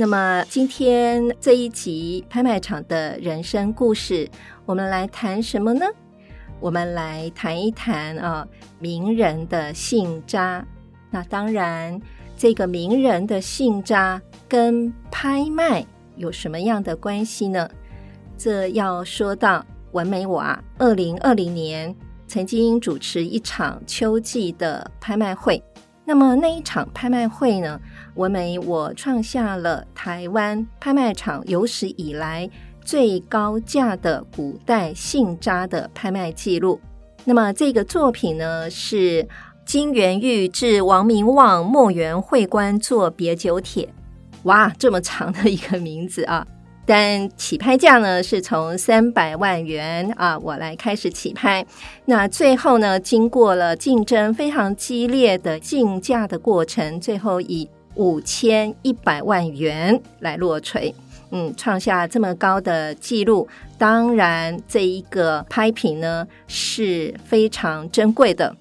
那么今天这一集拍卖场的人生故事，我们来谈什么呢？我们来谈一谈啊，名人的信札。那当然，这个名人的信札跟拍卖有什么样的关系呢？这要说到文玫我啊，二零二零年曾经主持一场秋季的拍卖会。那么那一场拍卖会呢，文玫我创下了台湾拍卖场有史以来最高价的古代信札的拍卖记录。那么这个作品呢，是金元玉致王明望墨园会官作别九帖。哇，这么长的一个名字啊！但起拍价呢，是从三百万元啊，我来开始起拍。那最后呢，经过了竞争非常激烈的竞价的过程，最后以五千一百万元来落锤，嗯，创下这么高的记录。当然，这一个拍品呢是非常珍贵的。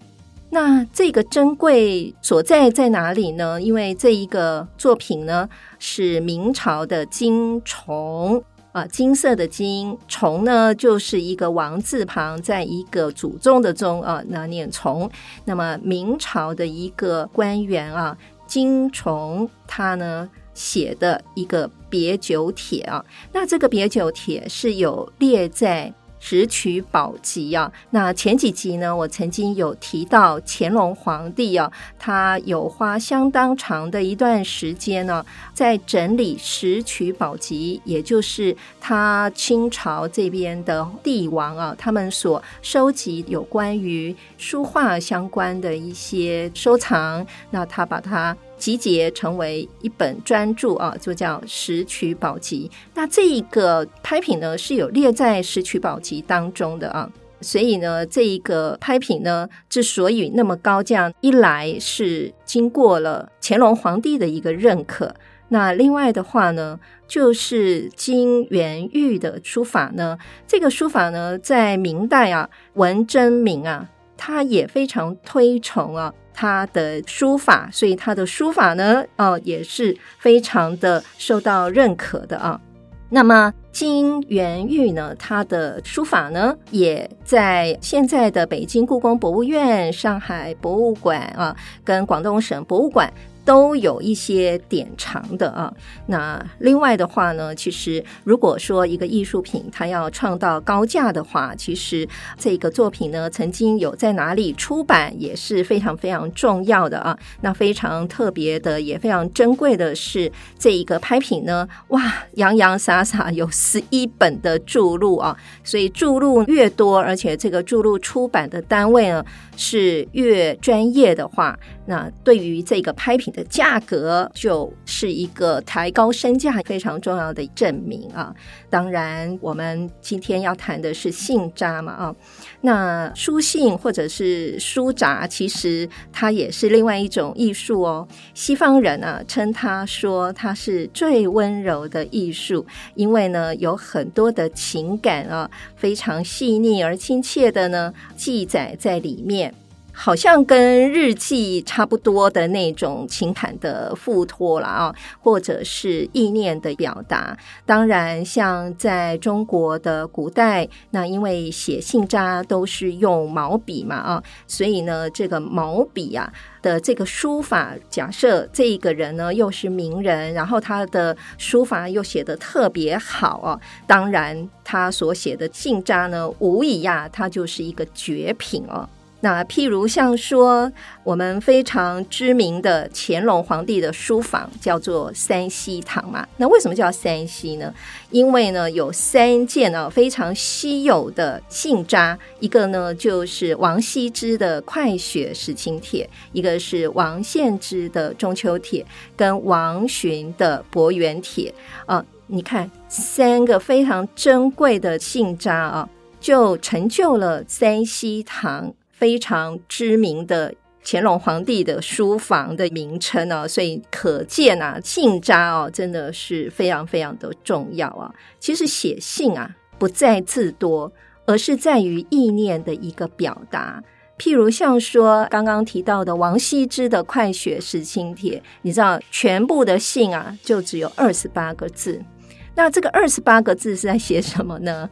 那这个珍贵所在在哪里呢？因为这一个作品呢是明朝的金重啊，金色的金重呢就是一个王字旁，在一个祖宗的宗啊，那念重。那么明朝的一个官员啊，金重他呢写的一个别九帖啊，那这个别九帖是有列在。《石渠宝笈》啊，那前几集呢，我曾经有提到乾隆皇帝啊，他有花相当长的一段时间呢，在整理《石渠宝笈》，也就是他清朝这边的帝王啊，他们所收集有关于书画相关的一些收藏，那他把它。集结成为一本专著啊，就叫《石渠宝笈》。那这一个拍品呢，是有列在《石渠宝笈》当中的啊。所以呢，这一个拍品呢，之所以那么高价，一来是经过了乾隆皇帝的一个认可，那另外的话呢，就是金元玉的书法呢，这个书法呢，在明代啊，文征明啊，他也非常推崇啊。他的书法，所以他的书法呢，哦，也是非常的受到认可的啊。那么金元玉呢，他的书法呢，也在现在的北京故宫博物院、上海博物馆啊，跟广东省博物馆。都有一些典藏的啊。那另外的话呢，其实如果说一个艺术品它要创到高价的话，其实这个作品呢，曾经有在哪里出版也是非常非常重要的啊。那非常特别的，也非常珍贵的是这一个拍品呢，哇，洋洋洒洒有十一本的注录啊。所以注录越多，而且这个注录出版的单位呢是越专业的话，那对于这个拍品的价格就是一个抬高身价非常重要的证明啊！当然，我们今天要谈的是信札嘛啊，那书信或者是书札，其实它也是另外一种艺术哦。西方人啊称它说它是最温柔的艺术，因为呢有很多的情感啊，非常细腻而亲切的呢记载在里面。好像跟日记差不多的那种情感的附托了啊，或者是意念的表达。当然，像在中国的古代，那因为写信札都是用毛笔嘛啊，所以呢，这个毛笔啊的这个书法，假设这一个人呢又是名人，然后他的书法又写得特别好啊，当然他所写的信札呢，无疑呀，他就是一个绝品哦。那譬如像说，我们非常知名的乾隆皇帝的书房叫做三希堂嘛。那为什么叫三希呢？因为呢有三件呢非常稀有的信札，一个呢就是王羲之的《快雪时晴帖》，一个是王献之的《中秋帖》，跟王洵的《伯远帖》啊。你看三个非常珍贵的信札啊，就成就了三希堂。非常知名的乾隆皇帝的书房的名称啊，所以可见啊，信札哦，真的是非常非常的重要啊。其实写信啊，不在字多，而是在于意念的一个表达。譬如像说刚刚提到的王羲之的《快雪时晴帖》，你知道全部的信啊，就只有二十八个字。那这个二十八个字是在写什么呢？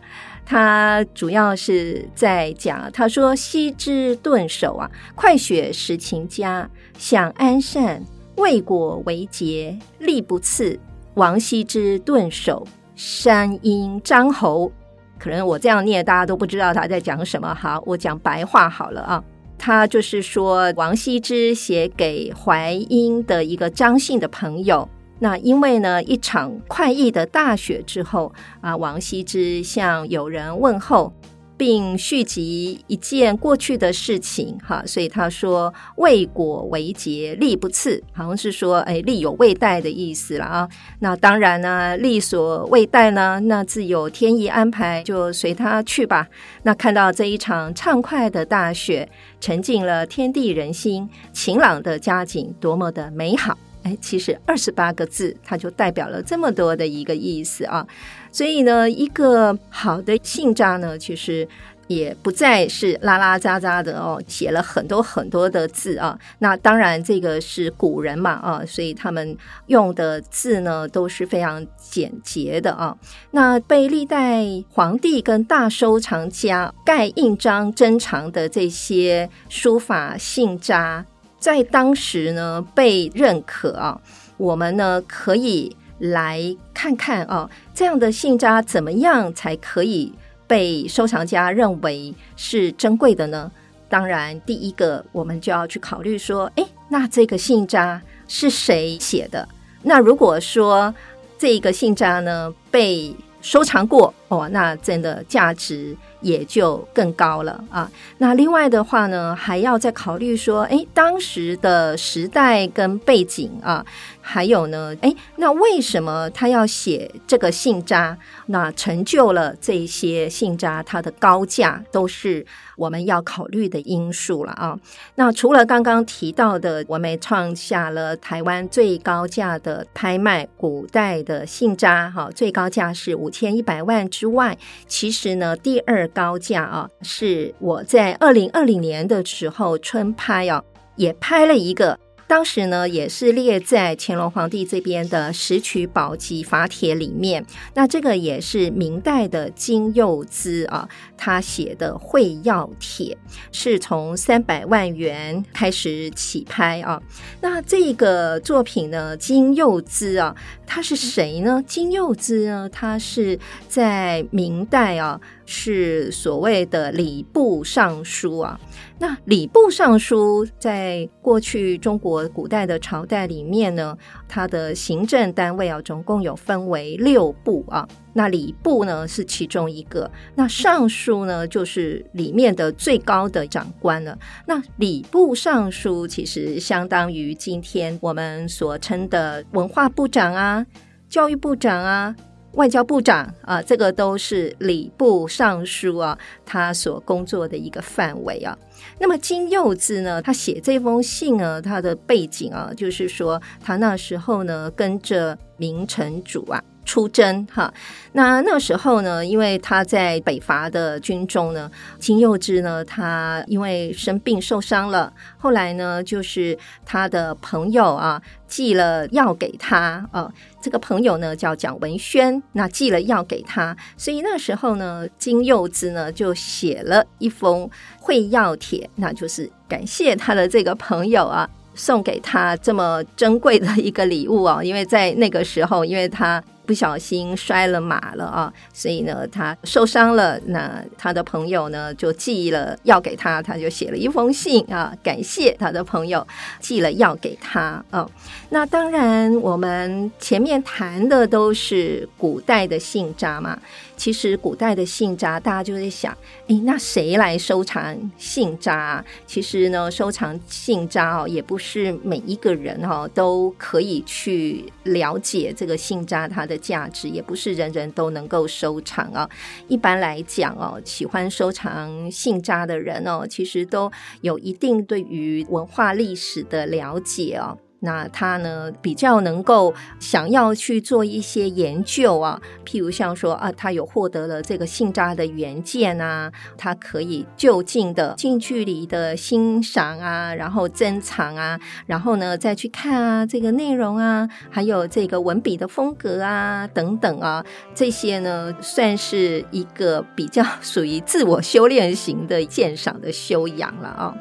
他主要是在讲，他说：“羲之顿首啊，快雪时晴佳，享安善，未果为节，力不次。王羲之顿首，山阴张侯。”可能我这样念，大家都不知道他在讲什么。好，我讲白话好了啊。他就是说，王羲之写给淮阴的一个张姓的朋友。那因为呢，一场快意的大雪之后啊，王羲之向友人问候，并续集一件过去的事情，哈，所以他说“未果为节，力不次”，好像是说，哎，力有未逮的意思了啊。那当然呢，力所未逮呢，那自有天意安排，就随他去吧。那看到这一场畅快的大雪，沉浸了天地人心，晴朗的佳景，多么的美好。哎，其实二十八个字，它就代表了这么多的一个意思啊。所以呢，一个好的信札呢，其实也不再是拉拉扎扎的哦，写了很多很多的字啊。那当然，这个是古人嘛啊，所以他们用的字呢都是非常简洁的啊。那被历代皇帝跟大收藏家盖印章珍藏的这些书法信札。在当时呢，被认可啊，我们呢可以来看看啊，这样的信札怎么样才可以被收藏家认为是珍贵的呢？当然，第一个我们就要去考虑说，诶，那这个信札是谁写的？那如果说这个信札呢被收藏过哦，那真的价值也就更高了啊。那另外的话呢，还要再考虑说，哎，当时的时代跟背景啊。还有呢，哎，那为什么他要写这个信札？那成就了这些信札，它的高价都是我们要考虑的因素了啊。那除了刚刚提到的，我们创下了台湾最高价的拍卖古代的信札，哈，最高价是五千一百万之外，其实呢，第二高价啊，是我在二零二零年的时候春拍啊，也拍了一个。当时呢，也是列在乾隆皇帝这边的《石渠宝笈法帖》里面。那这个也是明代的金柚滋啊，他写的《会要帖》，是从三百万元开始起拍啊。那这个作品呢，金柚滋啊，他是谁呢？金柚滋呢，他是在明代啊。是所谓的礼部尚书啊，那礼部尚书在过去中国古代的朝代里面呢，它的行政单位啊，总共有分为六部啊。那礼部呢是其中一个，那尚书呢就是里面的最高的长官了。那礼部尚书其实相当于今天我们所称的文化部长啊、教育部长啊。外交部长啊，这个都是礼部尚书啊，他所工作的一个范围啊。那么金幼子呢，他写这封信啊，他的背景啊，就是说他那时候呢跟着明成祖啊。出征哈，那那时候呢，因为他在北伐的军中呢，金柚滋呢，他因为生病受伤了，后来呢，就是他的朋友啊寄了药给他啊，这个朋友呢叫蒋文轩，那寄了药给他，所以那时候呢，金柚滋呢就写了一封会要帖，那就是感谢他的这个朋友啊。送给他这么珍贵的一个礼物啊，因为在那个时候，因为他不小心摔了马了啊，所以呢，他受伤了。那他的朋友呢，就寄了药给他，他就写了一封信啊，感谢他的朋友寄了药给他啊。那当然，我们前面谈的都是古代的信札嘛。其实古代的信札，大家就在想，诶，那谁来收藏信札？其实呢，收藏信札哦，也不是每一个人哦都可以去了解这个信札它的价值，也不是人人都能够收藏啊。一般来讲哦，喜欢收藏信札的人哦，其实都有一定对于文化历史的了解哦。那他呢，比较能够想要去做一些研究啊，譬如像说啊，他有获得了这个信札的原件啊，他可以就近的近距离的欣赏啊，然后珍藏啊，然后呢再去看啊这个内容啊，还有这个文笔的风格啊等等啊，这些呢算是一个比较属于自我修炼型的鉴赏的修养了啊。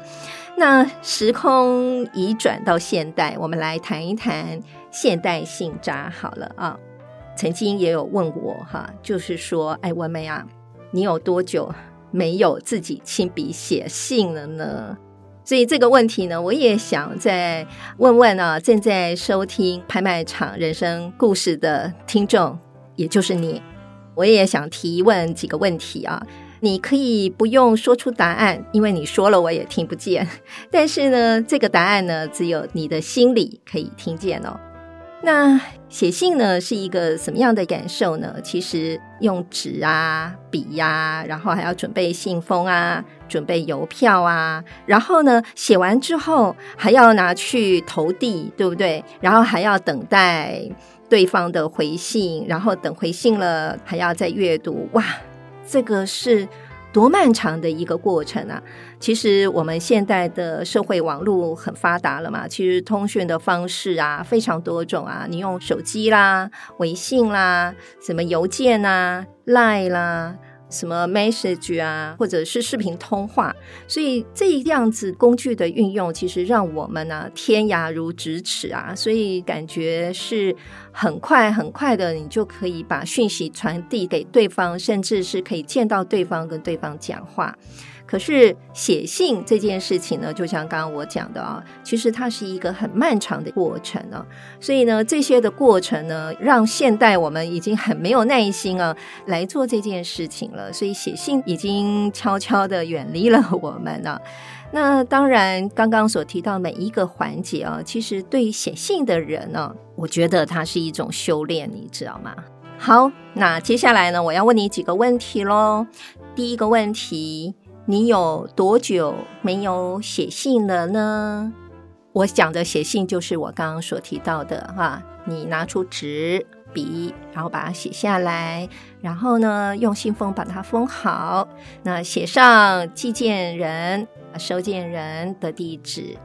那时空移转到现代，我们来谈一谈现代信札好了啊。曾经也有问我哈，就是说，哎，文梅啊，你有多久没有自己亲笔写信了呢？所以这个问题呢，我也想再问问啊，正在收听拍卖场人生故事的听众，也就是你，我也想提问几个问题啊。你可以不用说出答案，因为你说了我也听不见。但是呢，这个答案呢，只有你的心里可以听见哦。那写信呢，是一个什么样的感受呢？其实用纸啊、笔呀、啊，然后还要准备信封啊、准备邮票啊，然后呢，写完之后还要拿去投递，对不对？然后还要等待对方的回信，然后等回信了还要再阅读，哇！这个是多漫长的一个过程啊！其实我们现在的社会网络很发达了嘛，其实通讯的方式啊非常多种啊，你用手机啦、微信啦、什么邮件啊、Line 啦。什么 message 啊，或者是视频通话，所以这样子工具的运用，其实让我们呢、天涯如咫尺啊，所以感觉是很快很快的，你就可以把讯息传递给对方，甚至是可以见到对方，跟对方讲话。可是写信这件事情呢，就像刚刚我讲的啊，其实它是一个很漫长的过程啊。所以呢，这些的过程呢，让现代我们已经很没有耐心啊来做这件事情了。所以写信已经悄悄地远离了我们了。那当然，刚刚所提到每一个环节啊，其实对于写信的人呢，我觉得它是一种修炼，你知道吗？好，那接下来呢，我要问你几个问题喽。第一个问题。你有多久没有写信了呢？我讲的写信就是我刚刚所提到的哈，你拿出纸笔，然后把它写下来，然后呢，用信封把它封好，那写上寄件人、收件人的地址，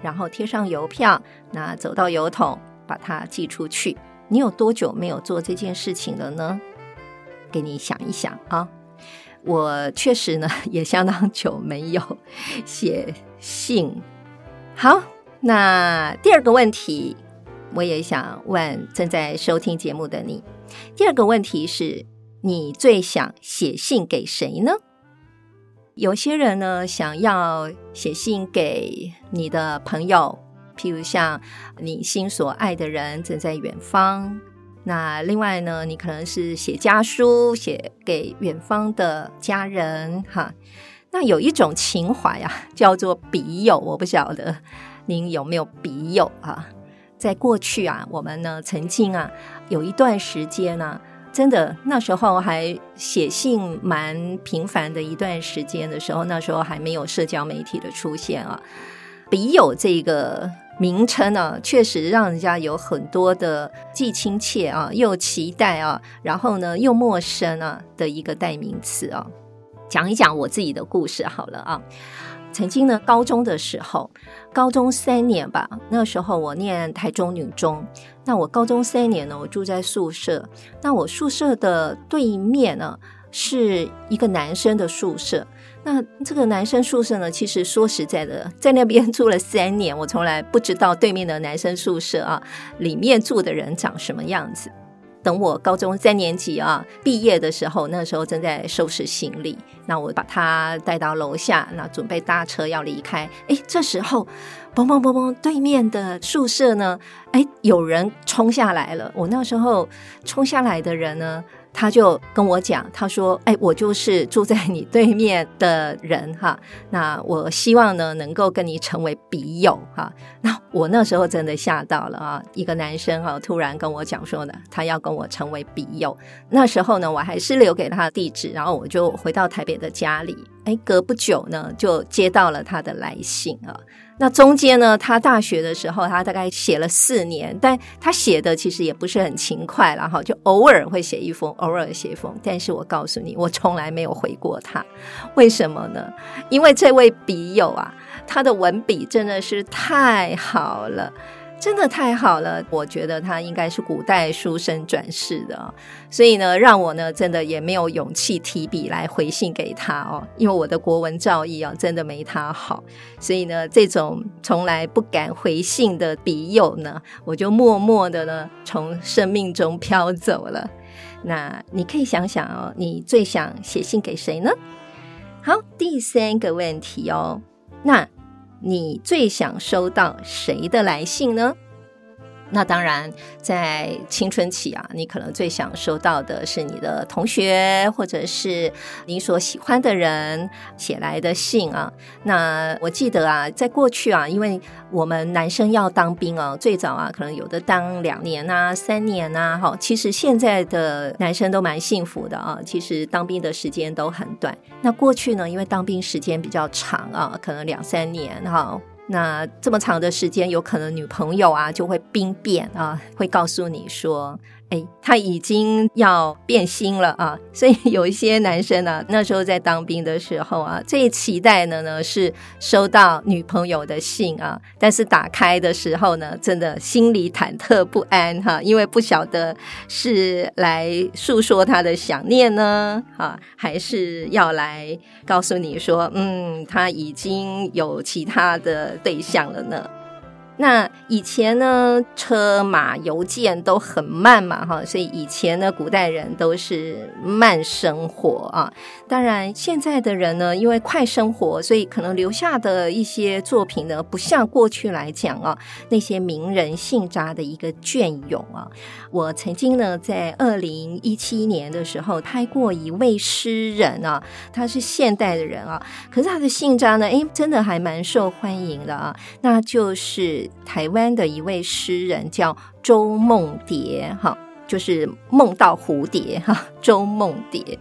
然后贴上邮票，那走到邮筒把它寄出去。你有多久没有做这件事情了呢？给你想一想啊。我确实呢，也相当久没有 写信。好，那第二个问题，我也想问正在收听节目的你。第二个问题是，你最想写信给谁呢？有些人呢，想要写信给你的朋友，譬如像你心所爱的人正在远方。那另外呢，你可能是写家书，写给远方的家人哈。那有一种情怀啊，叫做笔友，我不晓得您有没有笔友啊？在过去啊，我们呢曾经啊有一段时间呢、真的那时候还写信蛮频繁的一段时间的时候，那时候还没有社交媒体的出现啊，笔友这个。名称呢，确实让人家有很多的既亲切啊，又期待啊，然后呢又陌生啊的一个代名词啊。讲一讲我自己的故事好了啊。曾经呢，高中的时候，高中三年吧，那时候我念台中女中。那我高中三年呢，我住在宿舍。那我宿舍的对面呢，是一个男生的宿舍。那这个男生宿舍呢，其实说实在的，在那边住了三年，我从来不知道对面的男生宿舍啊，里面住的人长什么样子。等我高中三年级啊毕业的时候，那时候正在收拾行李，那我把他带到楼下，那准备搭车要离开。哎，这时候，嘣嘣嘣嘣，对面的宿舍呢，哎，有人冲下来了。我那时候冲下来的人呢，他就跟我讲，他说：“哎，我就是住在你对面的人哈，那我希望呢能够跟你成为笔友哈。”那我那时候真的吓到了啊，一个男生哈突然跟我讲说呢，他要跟我成为笔友。那时候呢，我还是留给他地址，然后我就回到台北的家里。哎，隔不久呢，就接到了他的来信啊。那中间呢，他大学的时候，他大概写了四年，但他写的其实也不是很勤快了哈，就偶尔会写一封，偶尔写一封。但是我告诉你，我从来没有回过他，为什么呢？因为这位笔友啊，他的文笔真的是太好了。真的太好了，我觉得他应该是古代书生转世的，所以呢，让我呢真的也没有勇气提笔来回信给他哦，因为我的国文造诣啊真的没他好，所以呢，这种从来不敢回信的笔友呢，我就默默的呢从生命中飘走了。那你可以想想哦，你最想写信给谁呢？好，第三个问题哦，那。你最想收到谁的来信呢？那当然，在青春期啊，你可能最想收到的是你的同学，或者是你所喜欢的人写来的信啊。那我记得啊，在过去啊，因为我们男生要当兵啊，最早啊，可能有的当两年啊、三年啊。哈，其实现在的男生都蛮幸福的啊，其实当兵的时间都很短。那过去呢，因为当兵时间比较长啊，可能两三年哈。那这么长的时间，有可能女朋友啊就会兵变啊，会告诉你说。哎，他已经要变心了啊！所以有一些男生呢、啊，那时候在当兵的时候啊，最期待的呢是收到女朋友的信啊。但是打开的时候呢，真的心里忐忑不安哈、因为不晓得是来诉说他的想念呢，啊，还是要来告诉你说，嗯，他已经有其他的对象了呢。那以前呢，车马邮件都很慢嘛，哈，所以以前呢，古代人都是慢生活啊。当然，现在的人呢，因为快生活，所以可能留下的一些作品呢，不像过去来讲啊，那些名人信札的一个隽永啊。我曾经呢，在二零一七年的时候拍过一位诗人啊，他是现代的人啊，可是他的信札呢，诶，真的还蛮受欢迎的啊，那就是。台湾的一位诗人叫周梦蝶，哈，就是梦到蝴蝶，哈，周梦蝶。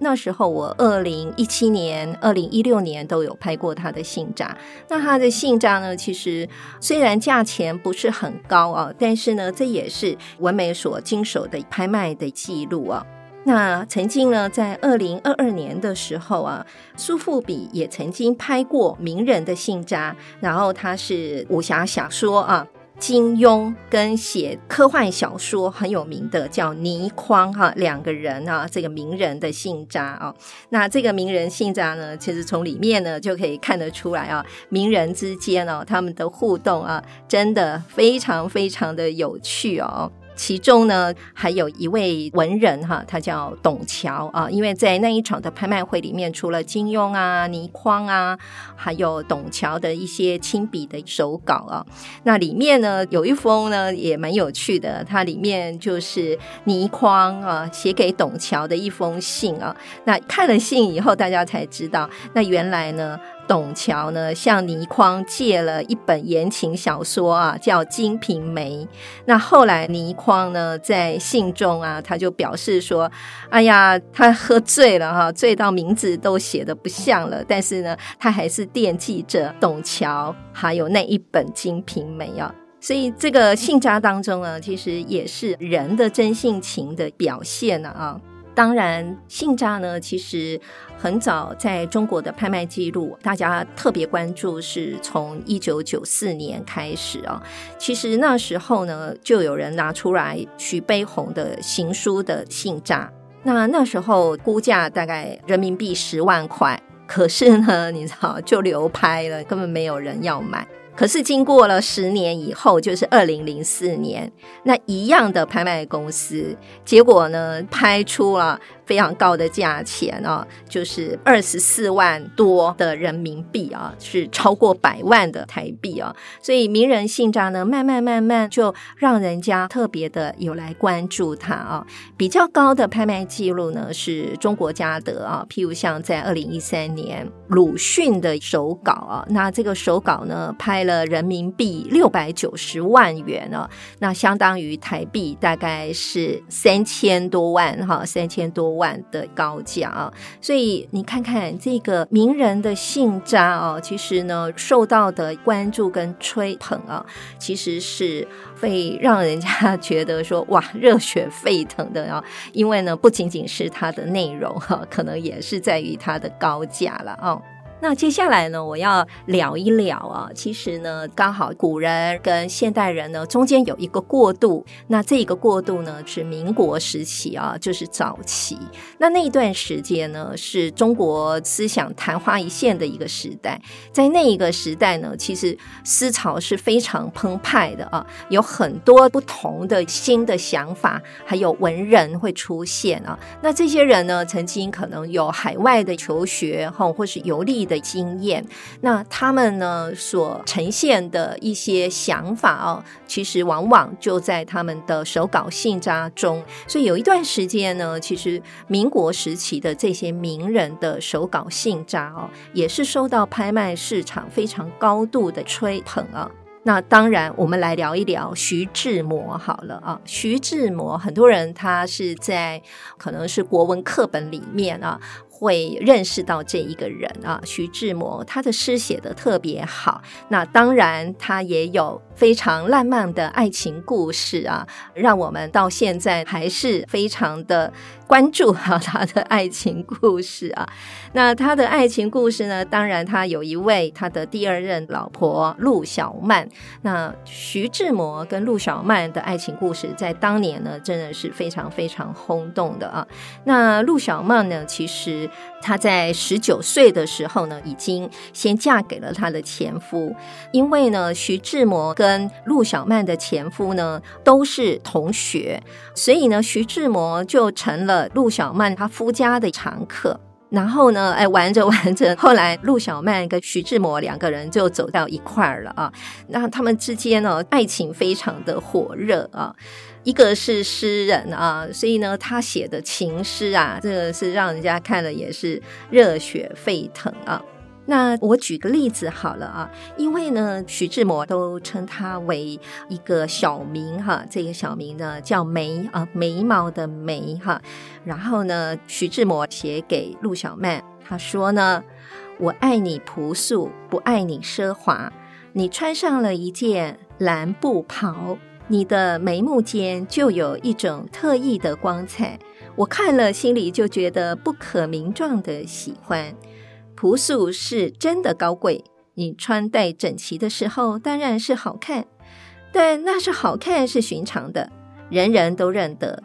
那时候我二零一七年、二零一六年都有拍过他的信札。那他的信札呢，其实虽然价钱不是很高啊，但是呢，这也是文美所经手的拍卖的记录啊。那曾经呢，在二零二二年的时候啊，苏富比也曾经拍过名人的信札，然后他是武侠小说啊，金庸跟写科幻小说很有名的叫倪匡哈，两个人啊，这个名人的信札啊，那这个名人信札呢，其实从里面呢就可以看得出来啊，名人之间哦，他们的互动啊，真的非常非常的有趣哦。其中呢，还有一位文人哈，他叫董桥啊。因为在那一场的拍卖会里面，除了金庸啊、倪匡啊，还有董桥的一些亲笔的手稿啊。那里面呢，有一封呢也蛮有趣的，它里面就是倪匡啊写给董桥的一封信啊。那看了信以后，大家才知道，那原来呢。董桥呢，向倪匡借了一本言情小说啊，叫《金瓶梅》。那后来倪匡呢，在信中啊，他就表示说：“哎呀，他喝醉了哈，醉到名字都写得不像了。但是呢，他还是惦记着董桥，还有那一本《金瓶梅》啊。所以这个信札当中呢，其实也是人的真性情的表现了啊。”当然，信札呢，其实很早在中国的拍卖记录，大家特别关注，是从一九九四年开始啊。其实那时候呢，就有人拿出来徐悲鸿的行书的信札，那那时候估价大概人民币十万块，可是呢，你知道就流拍了，根本没有人要买。可是经过了十年以后，就是二零零四年，那一样的拍卖公司，结果呢，拍出了。非常高的价钱啊，就是二十四万多的人民币啊，是超过百万的台币啊。所以名人信札呢，慢慢慢慢就让人家特别的有来关注它啊。比较高的拍卖记录呢，是中国嘉德啊，譬如像在二零一三年鲁迅的手稿啊，那这个手稿呢，拍了人民币六百九十万元啊，那相当于台币大概是三千多万哈，三千多万。万的高价啊，所以你看看这个名人的信札哦，其实呢受到的关注跟吹捧啊，其实是会让人家觉得说哇热血沸腾的啊，因为呢不仅仅是它的内容哈，可能也是在于它的高价了啊。那接下来呢，我要聊一聊啊。其实呢，刚好古人跟现代人呢中间有一个过渡。那这一个过渡呢是民国时期啊，就是早期。那那一段时间呢，是中国思想昙花一现的一个时代。在那一个时代呢，其实思潮是非常澎湃的啊，有很多不同的新的想法，还有文人会出现啊。那这些人呢，曾经可能有海外的求学哈，或是游历的经验，那他们呢所呈现的一些想法哦，其实往往就在他们的手稿信札中。所以有一段时间呢，其实民国时期的这些名人的手稿信札哦，也是受到拍卖市场非常高度的吹捧啊。那当然，我们来聊一聊徐志摩好了啊。徐志摩，很多人他是在可能是国文课本里面啊。会认识到这一个人啊，徐志摩，他的诗写的特别好。那当然，他也有非常浪漫的爱情故事啊，让我们到现在还是非常的关注啊他的爱情故事啊。那他的爱情故事呢，当然他有一位他的第二任老婆陆小曼。那徐志摩跟陆小曼的爱情故事，在当年呢，真的是非常非常轰动的啊。那陆小曼呢，其实。她在十九岁的时候呢，已经先嫁给了她的前夫。因为呢，徐志摩跟陆小曼的前夫呢都是同学，所以呢，徐志摩就成了陆小曼她夫家的常客。然后呢，哎，玩着 玩着，后来陆小曼跟徐志摩两个人就走到一块儿了啊。那他们之间呢，爱情非常的火热啊。一个是诗人啊，所以呢，他写的情诗啊，这个是让人家看了也是热血沸腾啊。那我举个例子好了啊，因为呢，徐志摩都称他为一个小名哈，这个小名呢叫眉啊，眉毛的眉哈。然后呢，徐志摩写给陆小曼，他说呢：“我爱你朴素，不爱你奢华。你穿上了一件蓝布袍。”你的眉目间就有一种特异的光彩，我看了心里就觉得不可名状的喜欢。朴素是真的高贵，你穿戴整齐的时候当然是好看，但那是好看是寻常的，人人都认得。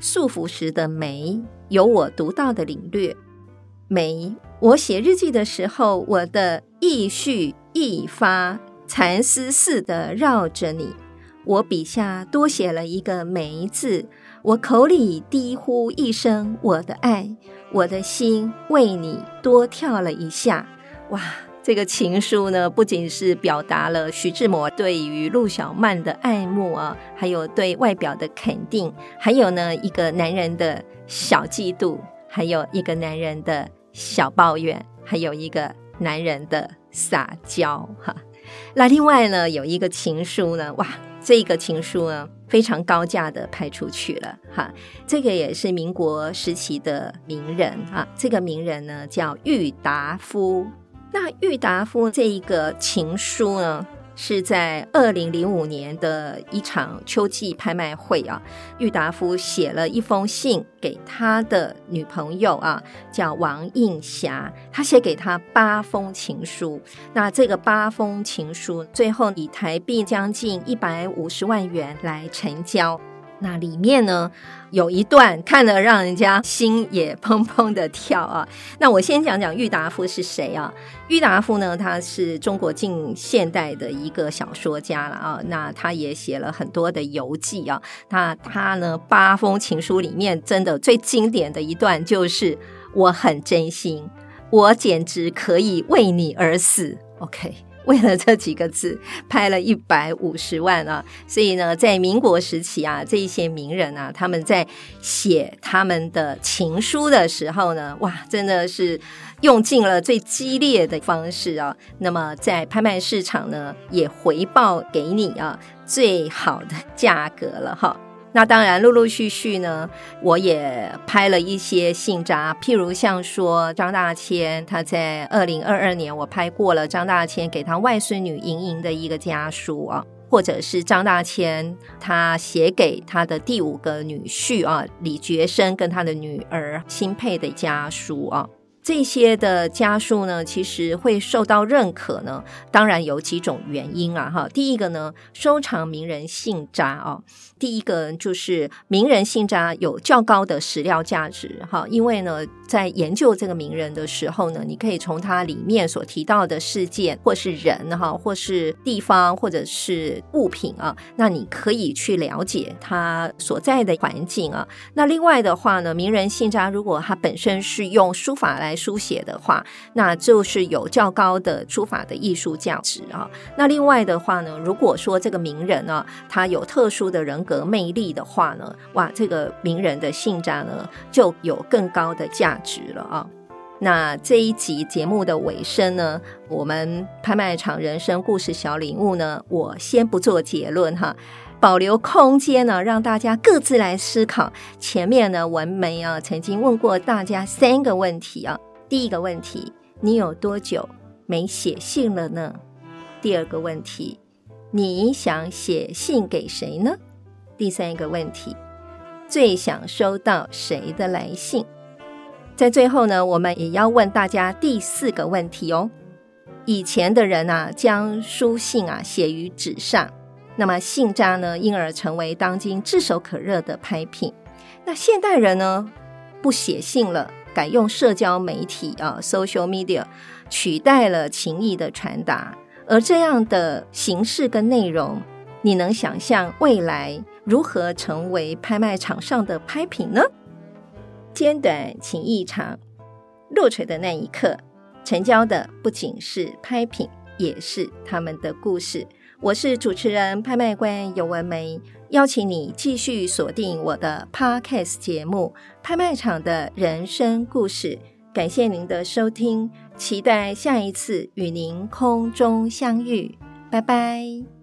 素服时的眉有我独到的领略，眉，我写日记的时候，我的意绪一发，蚕丝似的绕着你。我笔下多写了一个“眉”字，我口里低呼一声我的爱，我的心为你多跳了一下。哇，这个情书呢，不仅是表达了徐志摩对于陆小曼的爱慕啊，还有对外表的肯定，还有呢一个男人的小嫉妒，还有一个男人的小抱怨，还有一个男人的撒娇哈。那另外呢，有一个情书呢，哇。这个情书呢，非常高价的拍出去了哈。这个也是民国时期的名人啊。这个名人呢叫郁达夫。那郁达夫这一个情书呢，是在二零零五年的一场秋季拍卖会啊，郁达夫写了一封信给他的女朋友啊，叫王映霞，他写给他八封情书。那这个八封情书最后以台币将近一百五十万元来成交。那里面呢，有一段看了让人家心也砰砰的跳啊。那我先讲讲郁达夫是谁啊？郁达夫呢，他是中国近现代的一个小说家了啊。那他也写了很多的游记啊。那他呢，八封情书里面真的最经典的一段就是“我很真心，我简直可以为你而死”。OK。为了这几个字，拍了一百五十万啊！所以呢，在民国时期啊，这一些名人啊，他们在写他们的情书的时候呢，哇，真的是用尽了最激烈的方式啊。那么在拍卖市场呢，也回报给你啊最好的价格了哈。那当然，陆陆续续呢，我也拍了一些信札，譬如像说张大千，他在二零二二年，我拍过了张大千给他外孙女莹莹的一个家书啊，或者是张大千他写给他的第五个女婿啊李觉生跟他的女儿新佩的家书啊。这些的家书呢，其实会受到认可呢，当然有几种原因啊，哈。第一个呢，收藏名人信札啊，第一个就是名人信札有较高的史料价值，哈，因为呢，在研究这个名人的时候呢，你可以从他里面所提到的事件，或是人哈，或是地方，或者是物品啊，那你可以去了解他所在的环境啊。那另外的话呢，名人信札如果他本身是用书法来书写的话，那就是有较高的书法的艺术价值啊。那另外的话呢，如果说这个名人呢，他有特殊的人格和魅力的话呢，哇，这个名人的信札呢，就有更高的价值了啊。那这一集节目的尾声呢，我们拍卖场人生故事小礼物呢，我先不做结论哈。保留空间呢，让大家各自来思考。前面呢，文梅啊曾经问过大家三个问题啊。第一个问题，你有多久没写信了呢？第二个问题，你想写信给谁呢？第三个问题，最想收到谁的来信？在最后呢，我们也要问大家第四个问题哦。以前的人啊，将书信啊写于纸上。那么信札呢，因而成为当今炙手可热的拍品。那现代人呢，不写信了，改用社交媒体啊，social media 取代了情意的传达。而这样的形式跟内容，你能想象未来如何成为拍卖场上的拍品呢？尖短情意长，落槌的那一刻，成交的不仅是拍品，也是他们的故事。我是主持人、拍卖官游文梅，邀请你继续锁定我的 Podcast 节目《拍卖场的人生故事》。感谢您的收听，期待下一次与您空中相遇。拜拜。